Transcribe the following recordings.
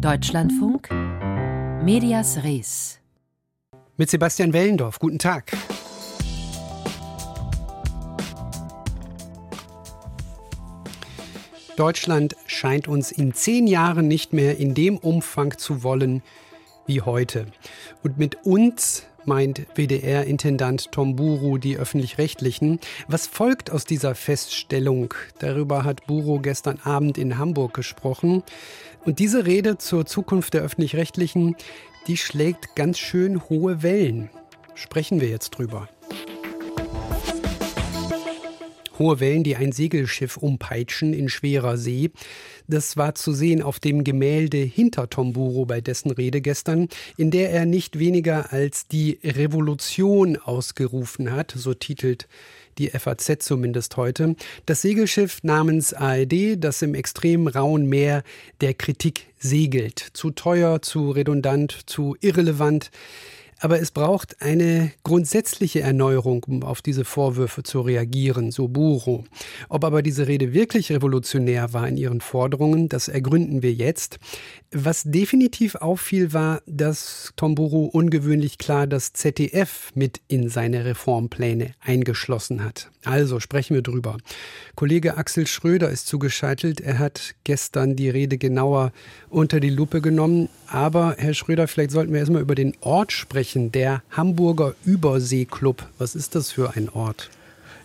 Deutschlandfunk Medias Res mit Sebastian Wellendorf. Guten Tag. Deutschland scheint uns in zehn Jahren nicht mehr in dem Umfang zu wollen wie heute. Und mit uns meint WDR-Intendant Tom Buru die öffentlich-rechtlichen. Was folgt aus dieser Feststellung? Darüber hat Buru gestern Abend in Hamburg gesprochen. Und diese Rede zur Zukunft der öffentlich-rechtlichen, die schlägt ganz schön hohe Wellen. Sprechen wir jetzt drüber. Hohe Wellen, die ein Segelschiff umpeitschen in schwerer See. Das war zu sehen auf dem Gemälde hinter Tomburo bei dessen Rede gestern, in der er nicht weniger als die Revolution ausgerufen hat, so titelt die FAZ zumindest heute. Das Segelschiff namens ARD, das im extrem rauen Meer der Kritik segelt. Zu teuer, zu redundant, zu irrelevant. Aber es braucht eine grundsätzliche Erneuerung, um auf diese Vorwürfe zu reagieren, so Buro. Ob aber diese Rede wirklich revolutionär war in ihren Forderungen, das ergründen wir jetzt. Was definitiv auffiel, war, dass Tomburu ungewöhnlich klar das ZDF mit in seine Reformpläne eingeschlossen hat. Also sprechen wir drüber. Kollege Axel Schröder ist zugeschaltet. Er hat gestern die Rede genauer unter die Lupe genommen. Aber Herr Schröder, vielleicht sollten wir erstmal über den Ort sprechen, der Hamburger Überseeklub. Was ist das für ein Ort?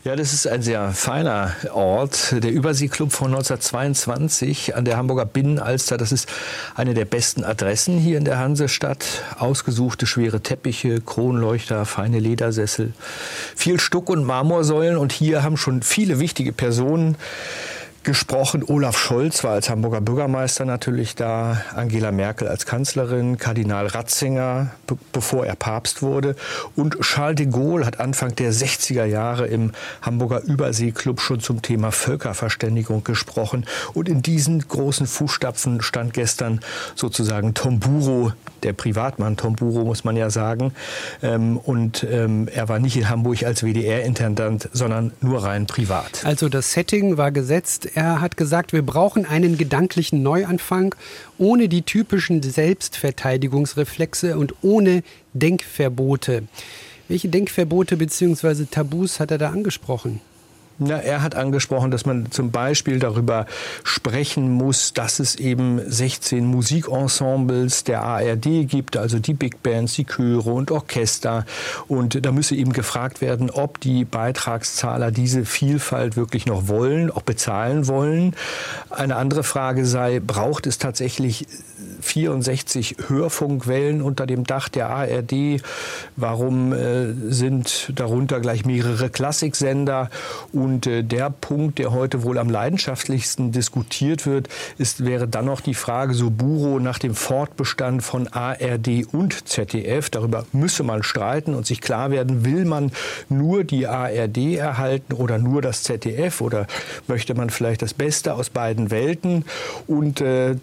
Ja, das ist ein sehr feiner Ort. Der Überseeklub von 1922 an der Hamburger Binnenalster. Das ist eine der besten Adressen hier in der Hansestadt. Ausgesuchte schwere Teppiche, Kronleuchter, feine Ledersessel, viel Stuck- und Marmorsäulen. Und hier haben schon viele wichtige Personen gesprochen. Olaf Scholz war als Hamburger Bürgermeister natürlich da, Angela Merkel als Kanzlerin, Kardinal Ratzinger, be bevor er Papst wurde. Und Charles de Gaulle hat Anfang der 60er Jahre im Hamburger Überseeklub schon zum Thema Völkerverständigung gesprochen. Und in diesen großen Fußstapfen stand gestern sozusagen Tomburo, der Privatmann Tomburo, muss man ja sagen. Ähm, und ähm, er war nicht in Hamburg als WDR-Intendant, sondern nur rein privat. Also das Setting war gesetzt. Er hat gesagt, wir brauchen einen gedanklichen Neuanfang ohne die typischen Selbstverteidigungsreflexe und ohne Denkverbote. Welche Denkverbote bzw. Tabus hat er da angesprochen? Na, er hat angesprochen, dass man zum Beispiel darüber sprechen muss, dass es eben 16 Musikensembles der ARD gibt, also die Big Bands, die Chöre und Orchester. Und da müsse eben gefragt werden, ob die Beitragszahler diese Vielfalt wirklich noch wollen, auch bezahlen wollen. Eine andere Frage sei, braucht es tatsächlich 64 Hörfunkwellen unter dem Dach der ARD? Warum äh, sind darunter gleich mehrere Klassiksender? Und äh, der Punkt, der heute wohl am leidenschaftlichsten diskutiert wird, ist, wäre dann noch die Frage, so Buro nach dem Fortbestand von ARD und ZDF. Darüber müsse man streiten und sich klar werden, will man nur die ARD erhalten oder nur das ZDF oder möchte man vielleicht das Beste aus beiden Welten? Und äh,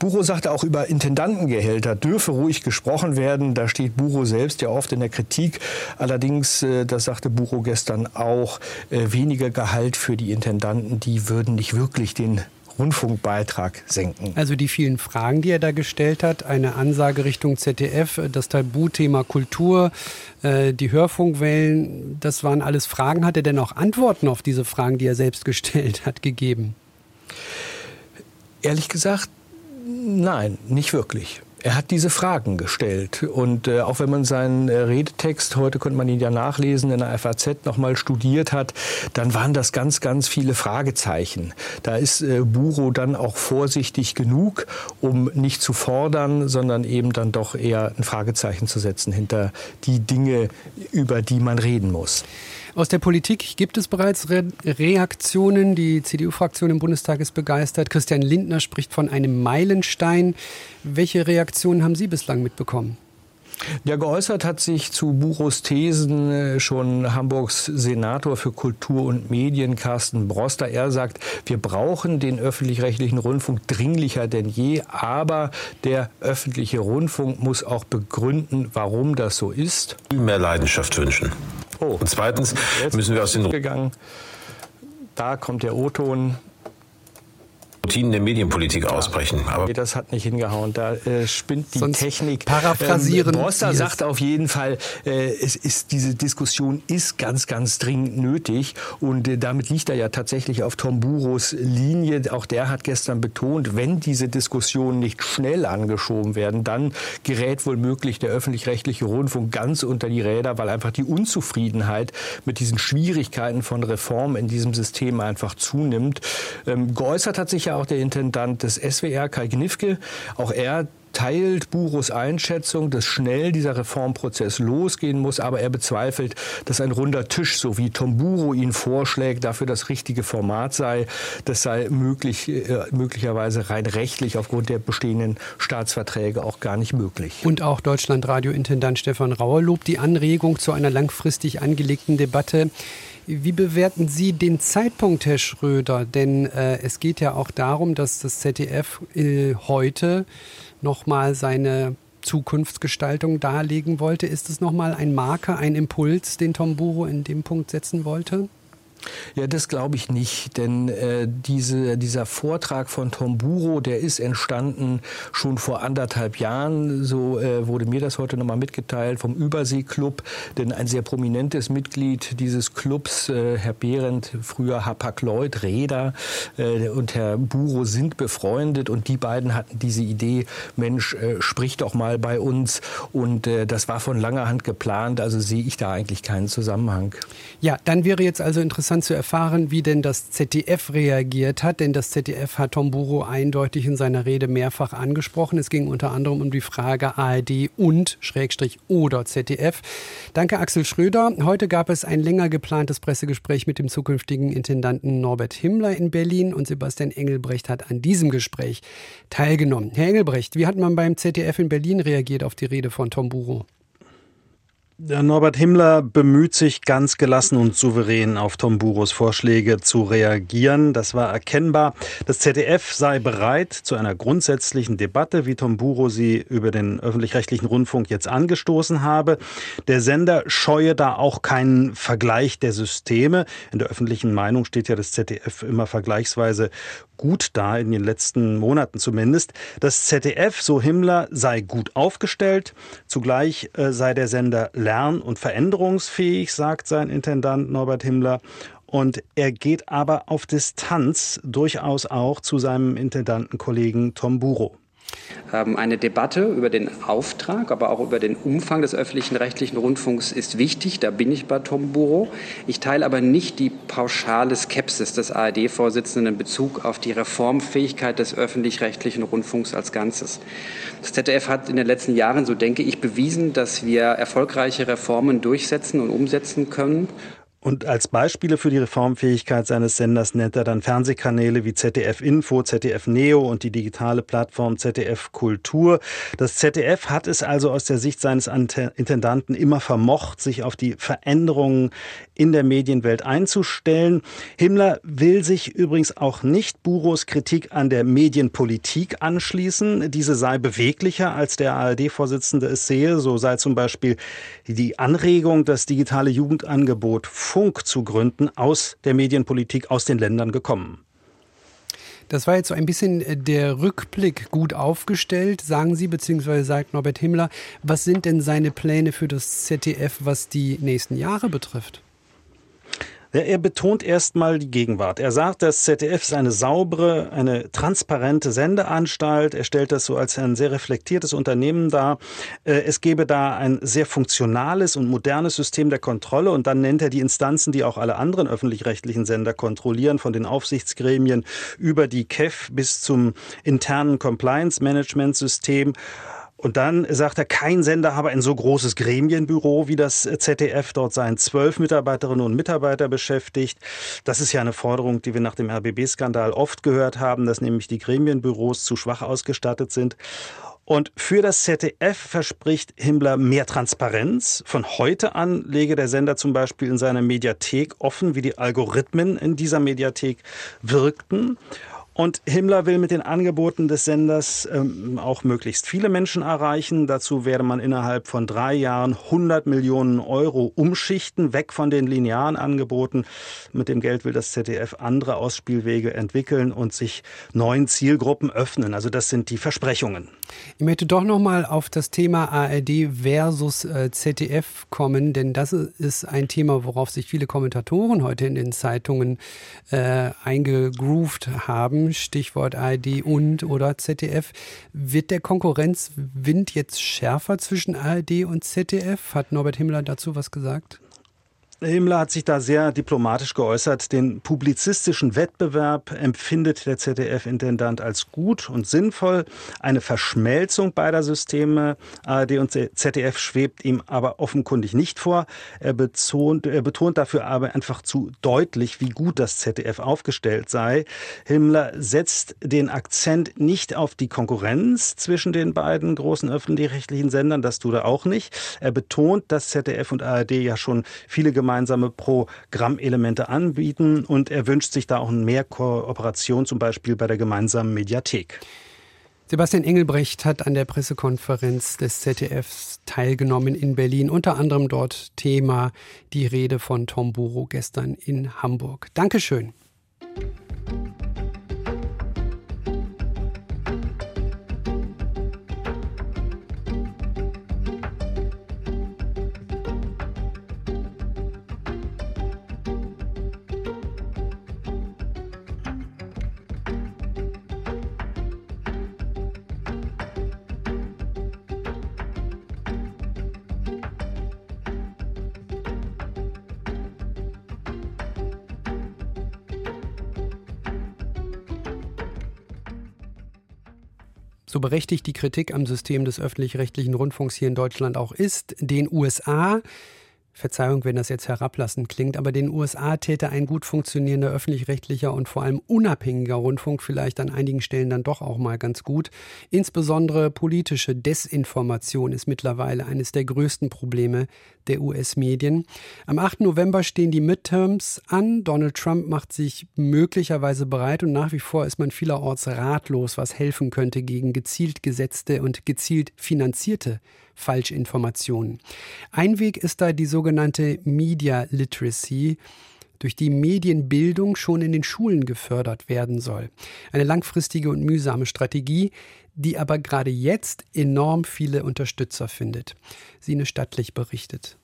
Buro sagte auch über Intendantengehälter dürfe ruhig gesprochen werden. Da steht Buro selbst ja oft in der Kritik. Allerdings, äh, das sagte Buro gestern auch, äh, weniger Gehalt für die Intendanten, die würden nicht wirklich den Rundfunkbeitrag senken. Also die vielen Fragen, die er da gestellt hat, eine Ansage Richtung ZDF, das Tabuthema Kultur, äh, die Hörfunkwellen, das waren alles Fragen. Hat er denn auch Antworten auf diese Fragen, die er selbst gestellt hat, gegeben? Ehrlich gesagt, Nein, nicht wirklich. Er hat diese Fragen gestellt. Und äh, auch wenn man seinen äh, Redetext, heute konnte man ihn ja nachlesen, in der FAZ nochmal studiert hat, dann waren das ganz, ganz viele Fragezeichen. Da ist äh, Buro dann auch vorsichtig genug, um nicht zu fordern, sondern eben dann doch eher ein Fragezeichen zu setzen hinter die Dinge, über die man reden muss. Aus der Politik gibt es bereits Re Reaktionen. Die CDU-Fraktion im Bundestag ist begeistert. Christian Lindner spricht von einem Meilenstein. Welche Reaktionen haben Sie bislang mitbekommen? Ja, geäußert hat sich zu Buchos Thesen äh, schon Hamburgs Senator für Kultur und Medien Carsten Broster. Er sagt, wir brauchen den öffentlich-rechtlichen Rundfunk dringlicher denn je, aber der öffentliche Rundfunk muss auch begründen, warum das so ist. Mehr Leidenschaft wünschen. Oh. Und zweitens müssen wir aus den gegangen. Da kommt der O-Ton. Routinen der Medienpolitik ausbrechen. Aber nee, das hat nicht hingehauen. Da äh, spinnt die Sonst Technik. Paraphrasieren. Ähm, Borster sagt auf jeden Fall, äh, es ist diese Diskussion ist ganz, ganz dringend nötig und äh, damit liegt er ja tatsächlich auf Tom Buros Linie. Auch der hat gestern betont, wenn diese Diskussionen nicht schnell angeschoben werden, dann gerät wohl möglich der öffentlich-rechtliche Rundfunk ganz unter die Räder, weil einfach die Unzufriedenheit mit diesen Schwierigkeiten von Reform in diesem System einfach zunimmt. Ähm, geäußert hat sich ja auch der Intendant des SWR, Kai Gnifke. Auch er teilt Buros Einschätzung, dass schnell dieser Reformprozess losgehen muss, aber er bezweifelt, dass ein runder Tisch, so wie Tom Buro ihn vorschlägt, dafür das richtige Format sei. Das sei möglich, äh, möglicherweise rein rechtlich aufgrund der bestehenden Staatsverträge auch gar nicht möglich. Und auch Deutschlandradio-Intendant Stefan Rauer lobt die Anregung zu einer langfristig angelegten Debatte. Wie bewerten Sie den Zeitpunkt, Herr Schröder? Denn äh, es geht ja auch darum, dass das ZDF äh, heute nochmal seine Zukunftsgestaltung darlegen wollte. Ist es nochmal ein Marker, ein Impuls, den Tom Buro in dem Punkt setzen wollte? Ja, das glaube ich nicht, denn äh, diese, dieser Vortrag von Tom Buro, der ist entstanden schon vor anderthalb Jahren. So äh, wurde mir das heute nochmal mitgeteilt vom Überseeklub, denn ein sehr prominentes Mitglied dieses Clubs, äh, Herr Behrendt, früher Hapag-Lloyd, Räder äh, und Herr Buro sind befreundet und die beiden hatten diese Idee, Mensch, äh, sprich doch mal bei uns und äh, das war von langer Hand geplant, also sehe ich da eigentlich keinen Zusammenhang. Ja, dann wäre jetzt also interessant, interessant zu erfahren, wie denn das ZDF reagiert hat, denn das ZDF hat Tom Buro eindeutig in seiner Rede mehrfach angesprochen. Es ging unter anderem um die Frage ARD und Schrägstrich oder ZDF. Danke Axel Schröder. Heute gab es ein länger geplantes Pressegespräch mit dem zukünftigen Intendanten Norbert Himmler in Berlin und Sebastian Engelbrecht hat an diesem Gespräch teilgenommen. Herr Engelbrecht, wie hat man beim ZDF in Berlin reagiert auf die Rede von Tom Buro? Norbert Himmler bemüht sich ganz gelassen und souverän auf Tom Buros Vorschläge zu reagieren. Das war erkennbar. Das ZDF sei bereit zu einer grundsätzlichen Debatte, wie Tom Buro sie über den öffentlich-rechtlichen Rundfunk jetzt angestoßen habe. Der Sender scheue da auch keinen Vergleich der Systeme. In der öffentlichen Meinung steht ja das ZDF immer vergleichsweise gut da, in den letzten Monaten zumindest. Das ZDF, so Himmler, sei gut aufgestellt. Zugleich äh, sei der Sender lern- und veränderungsfähig, sagt sein Intendant Norbert Himmler. Und er geht aber auf Distanz durchaus auch zu seinem Intendantenkollegen Tom Buro. Ähm, eine Debatte über den Auftrag, aber auch über den Umfang des öffentlichen rechtlichen Rundfunks ist wichtig. Da bin ich bei Tom Buro. Ich teile aber nicht die pauschale Skepsis des ARD-Vorsitzenden in Bezug auf die Reformfähigkeit des öffentlich-rechtlichen Rundfunks als Ganzes. Das ZDF hat in den letzten Jahren, so denke ich, bewiesen, dass wir erfolgreiche Reformen durchsetzen und umsetzen können. Und als Beispiele für die Reformfähigkeit seines Senders nennt er dann Fernsehkanäle wie ZDF Info, ZDF Neo und die digitale Plattform ZDF Kultur. Das ZDF hat es also aus der Sicht seines Intendanten immer vermocht, sich auf die Veränderungen in der Medienwelt einzustellen. Himmler will sich übrigens auch nicht Buros Kritik an der Medienpolitik anschließen. Diese sei beweglicher, als der ARD-Vorsitzende es sehe. So sei zum Beispiel die Anregung, das digitale Jugendangebot Funk zu gründen, aus der Medienpolitik aus den Ländern gekommen. Das war jetzt so ein bisschen äh, der Rückblick gut aufgestellt, sagen Sie, beziehungsweise sagt Norbert Himmler. Was sind denn seine Pläne für das ZDF, was die nächsten Jahre betrifft? Er betont erstmal die Gegenwart. Er sagt, das ZDF ist eine saubere, eine transparente Sendeanstalt. Er stellt das so als ein sehr reflektiertes Unternehmen dar. Äh, es gebe da ein sehr funktionales und modernes System der Kontrolle. Und dann nennt er die Instanzen, die auch alle anderen öffentlich-rechtlichen Sender kontrollieren, von den Aufsichtsgremien über die KEF bis zum internen Compliance-Management-System. Und dann sagt er, kein Sender habe ein so großes Gremienbüro wie das ZDF. Dort seien zwölf Mitarbeiterinnen und Mitarbeiter beschäftigt. Das ist ja eine Forderung, die wir nach dem RBB-Skandal oft gehört haben, dass nämlich die Gremienbüros zu schwach ausgestattet sind. Und für das ZDF verspricht Himmler mehr Transparenz. Von heute an lege der Sender zum Beispiel in seiner Mediathek offen, wie die Algorithmen in dieser Mediathek wirkten. Und Himmler will mit den Angeboten des Senders ähm, auch möglichst viele Menschen erreichen. Dazu werde man innerhalb von drei Jahren 100 Millionen Euro umschichten, weg von den linearen Angeboten. Mit dem Geld will das ZDF andere Ausspielwege entwickeln und sich neuen Zielgruppen öffnen. Also das sind die Versprechungen. Ich möchte doch noch mal auf das Thema ARD versus äh, ZDF kommen, denn das ist ein Thema, worauf sich viele Kommentatoren heute in den Zeitungen äh, eingegroovt haben. Stichwort ARD und oder ZDF. Wird der Konkurrenzwind jetzt schärfer zwischen ARD und ZDF? Hat Norbert Himmler dazu was gesagt? Himmler hat sich da sehr diplomatisch geäußert. Den publizistischen Wettbewerb empfindet der ZDF-Intendant als gut und sinnvoll. Eine Verschmelzung beider Systeme ARD und ZDF schwebt ihm aber offenkundig nicht vor. Er betont, er betont dafür aber einfach zu deutlich, wie gut das ZDF aufgestellt sei. Himmler setzt den Akzent nicht auf die Konkurrenz zwischen den beiden großen öffentlich-rechtlichen Sendern. Das tut er auch nicht. Er betont, dass ZDF und ARD ja schon viele gemeinsame gemeinsame Programmelemente anbieten und er wünscht sich da auch mehr Kooperation, zum Beispiel bei der gemeinsamen Mediathek. Sebastian Engelbrecht hat an der Pressekonferenz des ZDFs teilgenommen in Berlin, unter anderem dort Thema die Rede von Tom Buro gestern in Hamburg. Dankeschön. So berechtigt die Kritik am System des öffentlich-rechtlichen Rundfunks hier in Deutschland auch ist, den USA Verzeihung, wenn das jetzt herablassend klingt, aber den USA täte ein gut funktionierender öffentlich-rechtlicher und vor allem unabhängiger Rundfunk vielleicht an einigen Stellen dann doch auch mal ganz gut. Insbesondere politische Desinformation ist mittlerweile eines der größten Probleme der US-Medien. Am 8. November stehen die Midterms an. Donald Trump macht sich möglicherweise bereit und nach wie vor ist man vielerorts ratlos, was helfen könnte gegen gezielt gesetzte und gezielt finanzierte Falschinformationen. Ein Weg ist da die sogenannte Media Literacy durch die Medienbildung schon in den Schulen gefördert werden soll. Eine langfristige und mühsame Strategie, die aber gerade jetzt enorm viele Unterstützer findet. Sine Stattlich berichtet.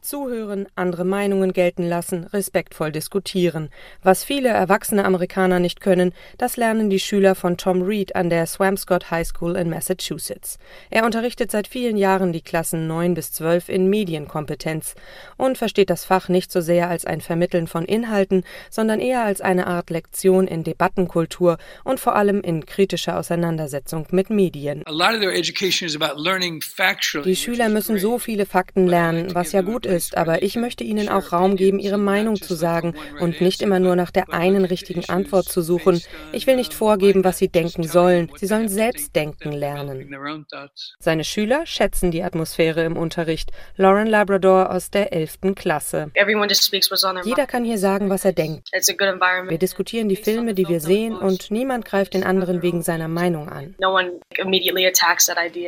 Zuhören, andere Meinungen gelten lassen, respektvoll diskutieren. Was viele erwachsene Amerikaner nicht können, das lernen die Schüler von Tom Reed an der Swampscott High School in Massachusetts. Er unterrichtet seit vielen Jahren die Klassen 9 bis 12 in Medienkompetenz und versteht das Fach nicht so sehr als ein Vermitteln von Inhalten, sondern eher als eine Art Lektion in Debattenkultur und vor allem in kritischer Auseinandersetzung mit Medien. Die Schüler müssen so viele Fakten lernen, was ja gut ist aber ich möchte ihnen auch Raum geben, ihre Meinung zu sagen und nicht immer nur nach der einen richtigen Antwort zu suchen. Ich will nicht vorgeben, was sie denken sollen. Sie sollen selbst denken lernen. Seine Schüler schätzen die Atmosphäre im Unterricht. Lauren Labrador aus der 11. Klasse. Jeder kann hier sagen, was er denkt. Wir diskutieren die Filme, die wir sehen und niemand greift den anderen wegen seiner Meinung an.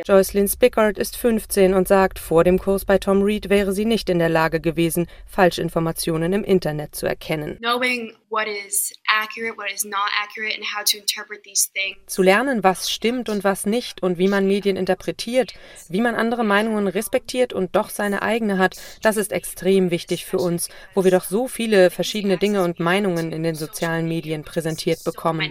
Joycelyn Spickard ist 15 und sagt, vor dem Kurs bei Tom Reed wäre sie nicht in der Lage gewesen, Falschinformationen im Internet zu erkennen. Zu lernen, was stimmt und was nicht und wie man Medien interpretiert, wie man andere Meinungen respektiert und doch seine eigene hat, das ist extrem wichtig für uns, wo wir doch so viele verschiedene Dinge und Meinungen in den sozialen Medien präsentiert bekommen.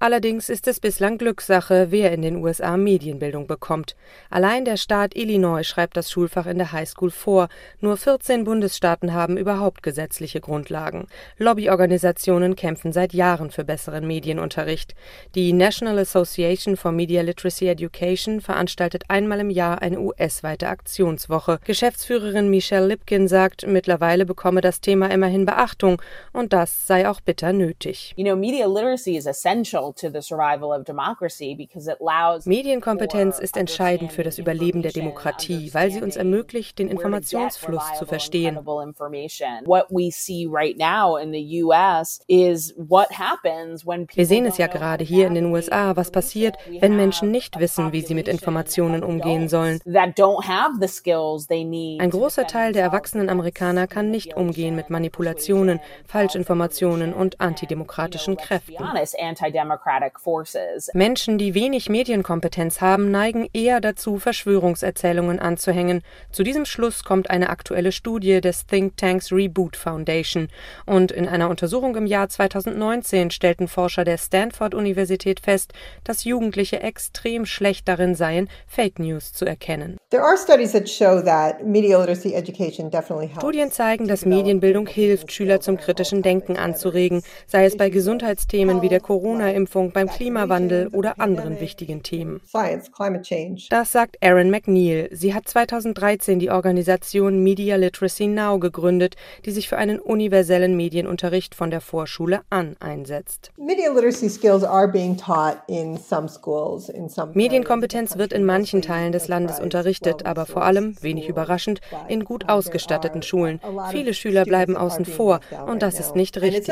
Allerdings ist es bislang Glückssache, wer in den USA Medienbildung bekommt. Allein der Staat Illinois schreibt das Schulfach in der Highschool vor. Nur 14 Bundesstaaten haben überhaupt gesetzliche Grundlagen. Lobbyorganisationen kämpfen seit Jahren für besseren Medienunterricht. Die National Association for Media Literacy Education veranstaltet einmal im Jahr eine US-weite Aktionswoche. Geschäftsführerin Michelle Lipkin sagt, mittlerweile bekomme das Thema immerhin Beachtung und das sei auch bitter nötig. Medienkompetenz ist entscheidend für das Überleben der Demokratie, weil sie uns ermöglicht, den Informationsfluss zu verstehen. Wir sehen es ja gerade hier in den USA, was passiert, wenn Menschen nicht wissen, wie sie mit Informationen umgehen sollen. Ein großer Teil der erwachsenen Amerikaner kann nicht umgehen mit Manipulationen, Falschinformationen und antidemokratischen Kräften. Menschen, die wenig Medienkompetenz haben, neigen eher dazu, Verschwörungserzählungen anzuhängen. Zu diesem Schluss kommt eine aktuelle Studie des Thinktanks Reboot Foundation. Und in einer Untersuchung im Jahr 2019 stellten Forscher der Stanford-Universität fest, dass Jugendliche extrem schlecht darin seien, Fake News zu erkennen. Studien zeigen, dass Medienbildung hilft, Schüler zum kritischen Denken anzuregen, sei es bei Gesundheitsthemen wie der Corona-Impfung, beim Klimawandel oder anderen wichtigen Themen. Das sagt Erin McNeil. Sie hat 2013 die Organisation Media Literacy Now gegründet, die sich für einen universellen Medienunterricht von der Vorschule an einsetzt. Medienkompetenz wird in manchen Teilen des Landes unterrichtet, aber vor allem, wenig überraschend, in gut ausgestatteten Schulen. Viele Schüler bleiben außen vor und das ist nicht richtig.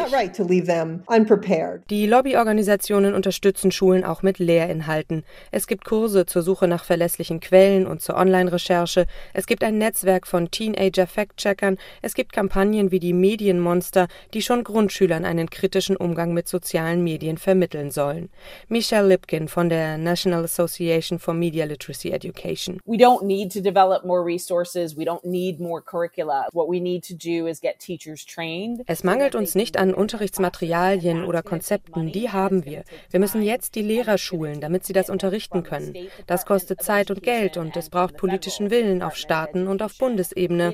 Die Lobbyorganisationen unterstützen Schulen auch mit Lehrinhalten. Es gibt Kurse zur Suche nach verlässlichen Quellen und zur Online-Recherche. Es gibt ein Netzwerk von Teenager-Fact-Checkern. Es gibt Kampagnen wie die Medienmonster, die schon Grundschülern einen kritischen Umgang mit sozialen Medien vermitteln sollen. Michelle Lipkin von der National Association for Media Literacy Education. We don't need to develop more resources. We don't need more curricula. What we need to do is get teachers trained. Es mangelt uns nicht an Unterrichtsmaterialien oder Konzepten, die haben wir. Wir müssen jetzt die Lehrer schulen, damit sie das unterrichten können. Das kostet Zeit und Geld und es braucht politischen Willen auf Staaten und auf Bundesebene.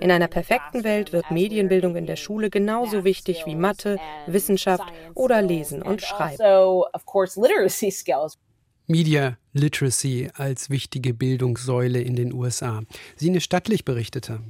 In einer perfekten Welt wird Medienbildung in der Schule genauso wichtig wie Mathe, Wissenschaft oder Lesen und Schreiben. Media Literacy als wichtige Bildungssäule in den USA. Sine Stattlich berichtete.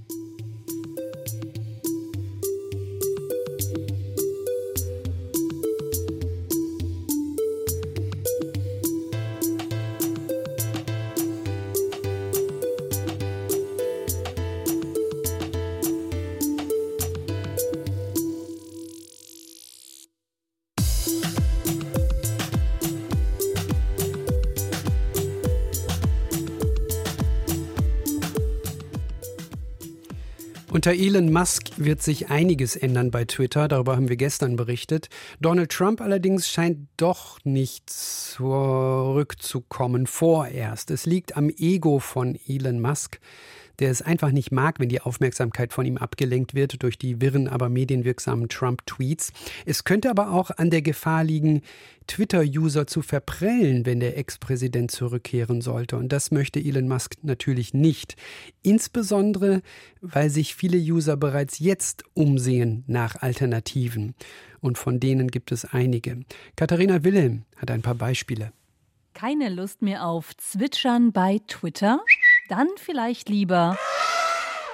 Unter Elon Musk wird sich einiges ändern bei Twitter, darüber haben wir gestern berichtet. Donald Trump allerdings scheint doch nicht zurückzukommen vorerst. Es liegt am Ego von Elon Musk der es einfach nicht mag, wenn die Aufmerksamkeit von ihm abgelenkt wird durch die wirren, aber medienwirksamen Trump-Tweets. Es könnte aber auch an der Gefahr liegen, Twitter-User zu verprellen, wenn der Ex-Präsident zurückkehren sollte. Und das möchte Elon Musk natürlich nicht. Insbesondere, weil sich viele User bereits jetzt umsehen nach Alternativen. Und von denen gibt es einige. Katharina Wilhelm hat ein paar Beispiele. Keine Lust mehr auf Zwitschern bei Twitter? Dann vielleicht lieber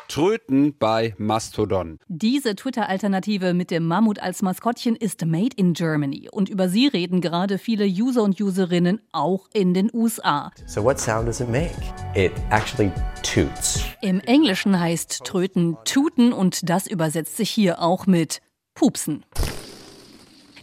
Tröten bei Mastodon. Diese Twitter-Alternative mit dem Mammut als Maskottchen ist made in Germany und über sie reden gerade viele User und Userinnen auch in den USA. So what sound does it make? It actually toots. Im Englischen heißt Tröten tuten und das übersetzt sich hier auch mit pupsen.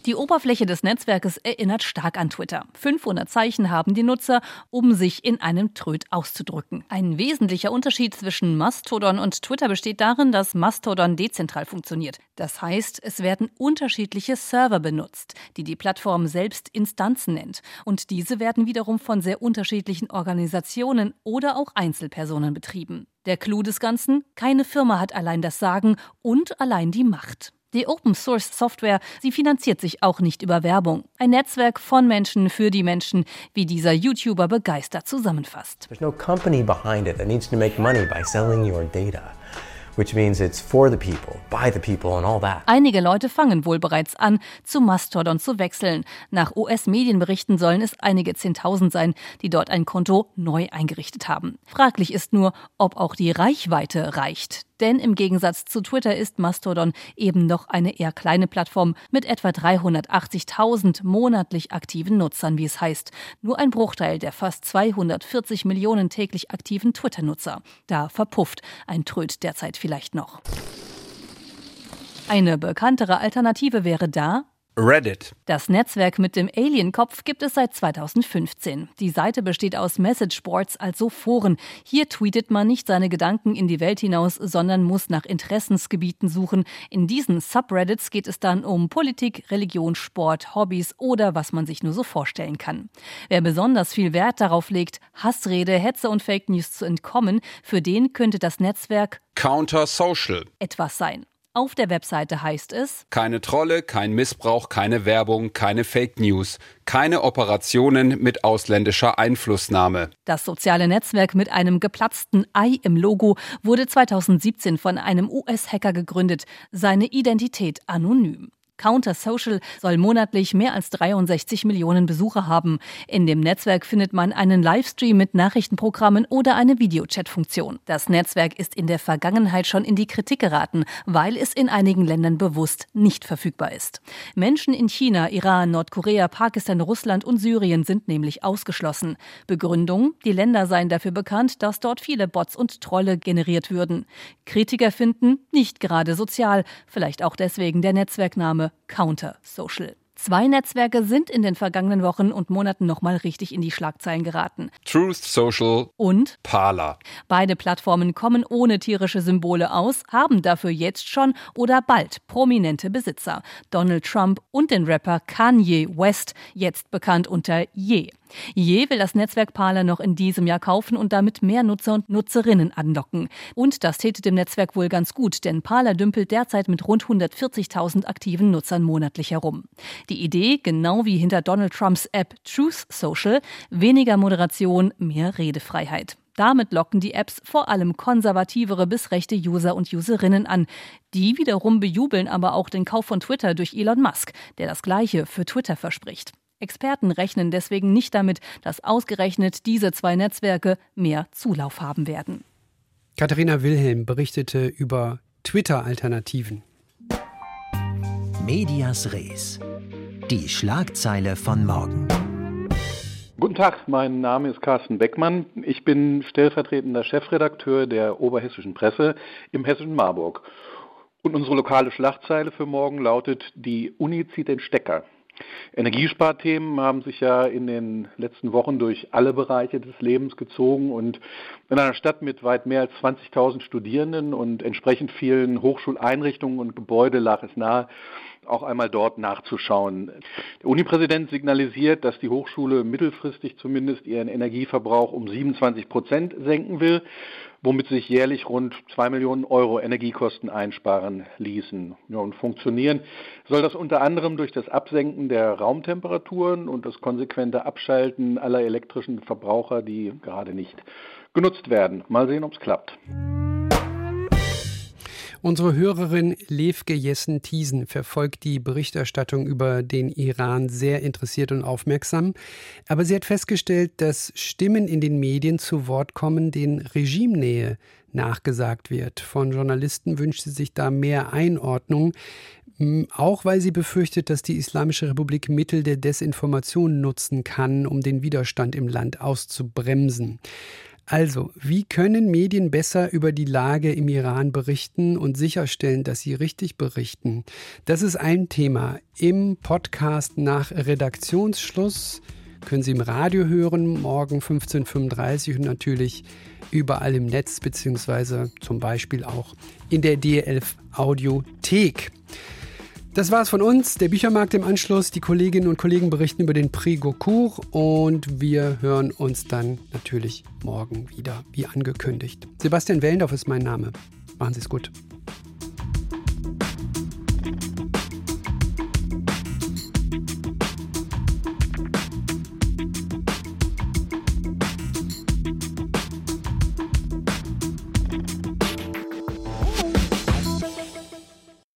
Die Oberfläche des Netzwerkes erinnert stark an Twitter. 500 Zeichen haben die Nutzer, um sich in einem Tröd auszudrücken. Ein wesentlicher Unterschied zwischen Mastodon und Twitter besteht darin, dass Mastodon dezentral funktioniert. Das heißt, es werden unterschiedliche Server benutzt, die die Plattform selbst Instanzen nennt. Und diese werden wiederum von sehr unterschiedlichen Organisationen oder auch Einzelpersonen betrieben. Der Clou des Ganzen? Keine Firma hat allein das Sagen und allein die Macht. Die Open Source Software, sie finanziert sich auch nicht über Werbung. Ein Netzwerk von Menschen für die Menschen, wie dieser YouTuber begeistert zusammenfasst. There's no company behind it that needs to make money by selling your data. Which means it's for the people, by the people and all that. Einige Leute fangen wohl bereits an, zu Mastodon zu wechseln. Nach US-Medienberichten sollen es einige Zehntausend sein, die dort ein Konto neu eingerichtet haben. Fraglich ist nur, ob auch die Reichweite reicht. Denn im Gegensatz zu Twitter ist Mastodon eben noch eine eher kleine Plattform mit etwa 380.000 monatlich aktiven Nutzern, wie es heißt. Nur ein Bruchteil der fast 240 Millionen täglich aktiven Twitter-Nutzer. Da verpufft ein Tröd derzeit vielleicht noch. Eine bekanntere Alternative wäre da Reddit. Das Netzwerk mit dem Alien-Kopf gibt es seit 2015. Die Seite besteht aus Messageboards, also Foren. Hier tweetet man nicht seine Gedanken in die Welt hinaus, sondern muss nach Interessensgebieten suchen. In diesen Subreddits geht es dann um Politik, Religion, Sport, Hobbys oder was man sich nur so vorstellen kann. Wer besonders viel Wert darauf legt, Hassrede, Hetze und Fake News zu entkommen, für den könnte das Netzwerk Counter Social etwas sein. Auf der Webseite heißt es Keine Trolle, kein Missbrauch, keine Werbung, keine Fake News, keine Operationen mit ausländischer Einflussnahme. Das soziale Netzwerk mit einem geplatzten Ei im Logo wurde 2017 von einem US-Hacker gegründet, seine Identität anonym. Counter Social soll monatlich mehr als 63 Millionen Besucher haben. In dem Netzwerk findet man einen Livestream mit Nachrichtenprogrammen oder eine Videochat-Funktion. Das Netzwerk ist in der Vergangenheit schon in die Kritik geraten, weil es in einigen Ländern bewusst nicht verfügbar ist. Menschen in China, Iran, Nordkorea, Pakistan, Russland und Syrien sind nämlich ausgeschlossen. Begründung, die Länder seien dafür bekannt, dass dort viele Bots und Trolle generiert würden. Kritiker finden, nicht gerade sozial, vielleicht auch deswegen der Netzwerkname Counter Social. Zwei Netzwerke sind in den vergangenen Wochen und Monaten nochmal richtig in die Schlagzeilen geraten. Truth Social und Parler. Beide Plattformen kommen ohne tierische Symbole aus, haben dafür jetzt schon oder bald prominente Besitzer. Donald Trump und den Rapper Kanye West, jetzt bekannt unter Ye. Je will das Netzwerk Parler noch in diesem Jahr kaufen und damit mehr Nutzer und Nutzerinnen anlocken. Und das täte dem Netzwerk wohl ganz gut, denn Parler dümpelt derzeit mit rund 140.000 aktiven Nutzern monatlich herum. Die Idee, genau wie hinter Donald Trumps App Truth Social, weniger Moderation, mehr Redefreiheit. Damit locken die Apps vor allem konservativere bis rechte User und Userinnen an. Die wiederum bejubeln aber auch den Kauf von Twitter durch Elon Musk, der das Gleiche für Twitter verspricht. Experten rechnen deswegen nicht damit, dass ausgerechnet diese zwei Netzwerke mehr Zulauf haben werden. Katharina Wilhelm berichtete über Twitter-Alternativen. Medias Res. Die Schlagzeile von morgen. Guten Tag, mein Name ist Carsten Beckmann. Ich bin stellvertretender Chefredakteur der Oberhessischen Presse im hessischen Marburg. Und unsere lokale Schlagzeile für morgen lautet, die Uni zieht den Stecker. Energiesparthemen haben sich ja in den letzten Wochen durch alle Bereiche des Lebens gezogen und in einer Stadt mit weit mehr als 20.000 Studierenden und entsprechend vielen Hochschuleinrichtungen und Gebäude lag es nahe, auch einmal dort nachzuschauen. Der Unipräsident signalisiert, dass die Hochschule mittelfristig zumindest ihren Energieverbrauch um 27 Prozent senken will, womit sich jährlich rund zwei Millionen Euro Energiekosten einsparen ließen. Ja, und funktionieren soll das unter anderem durch das Absenken der Raumtemperaturen und das konsequente Abschalten aller elektrischen Verbraucher, die gerade nicht genutzt werden. Mal sehen, ob es klappt. Unsere Hörerin Levke Jessen-Thiesen verfolgt die Berichterstattung über den Iran sehr interessiert und aufmerksam. Aber sie hat festgestellt, dass Stimmen in den Medien zu Wort kommen, denen Regimenähe nachgesagt wird. Von Journalisten wünscht sie sich da mehr Einordnung. Auch weil sie befürchtet, dass die Islamische Republik Mittel der Desinformation nutzen kann, um den Widerstand im Land auszubremsen. Also, wie können Medien besser über die Lage im Iran berichten und sicherstellen, dass sie richtig berichten? Das ist ein Thema im Podcast nach Redaktionsschluss. Können Sie im Radio hören, morgen 15.35 Uhr und natürlich überall im Netz, beziehungsweise zum Beispiel auch in der DLF Audiothek. Das war's von uns. Der Büchermarkt im Anschluss. Die Kolleginnen und Kollegen berichten über den Prix Goncourt und wir hören uns dann natürlich morgen wieder, wie angekündigt. Sebastian Wellendorf ist mein Name. Machen Sie es gut.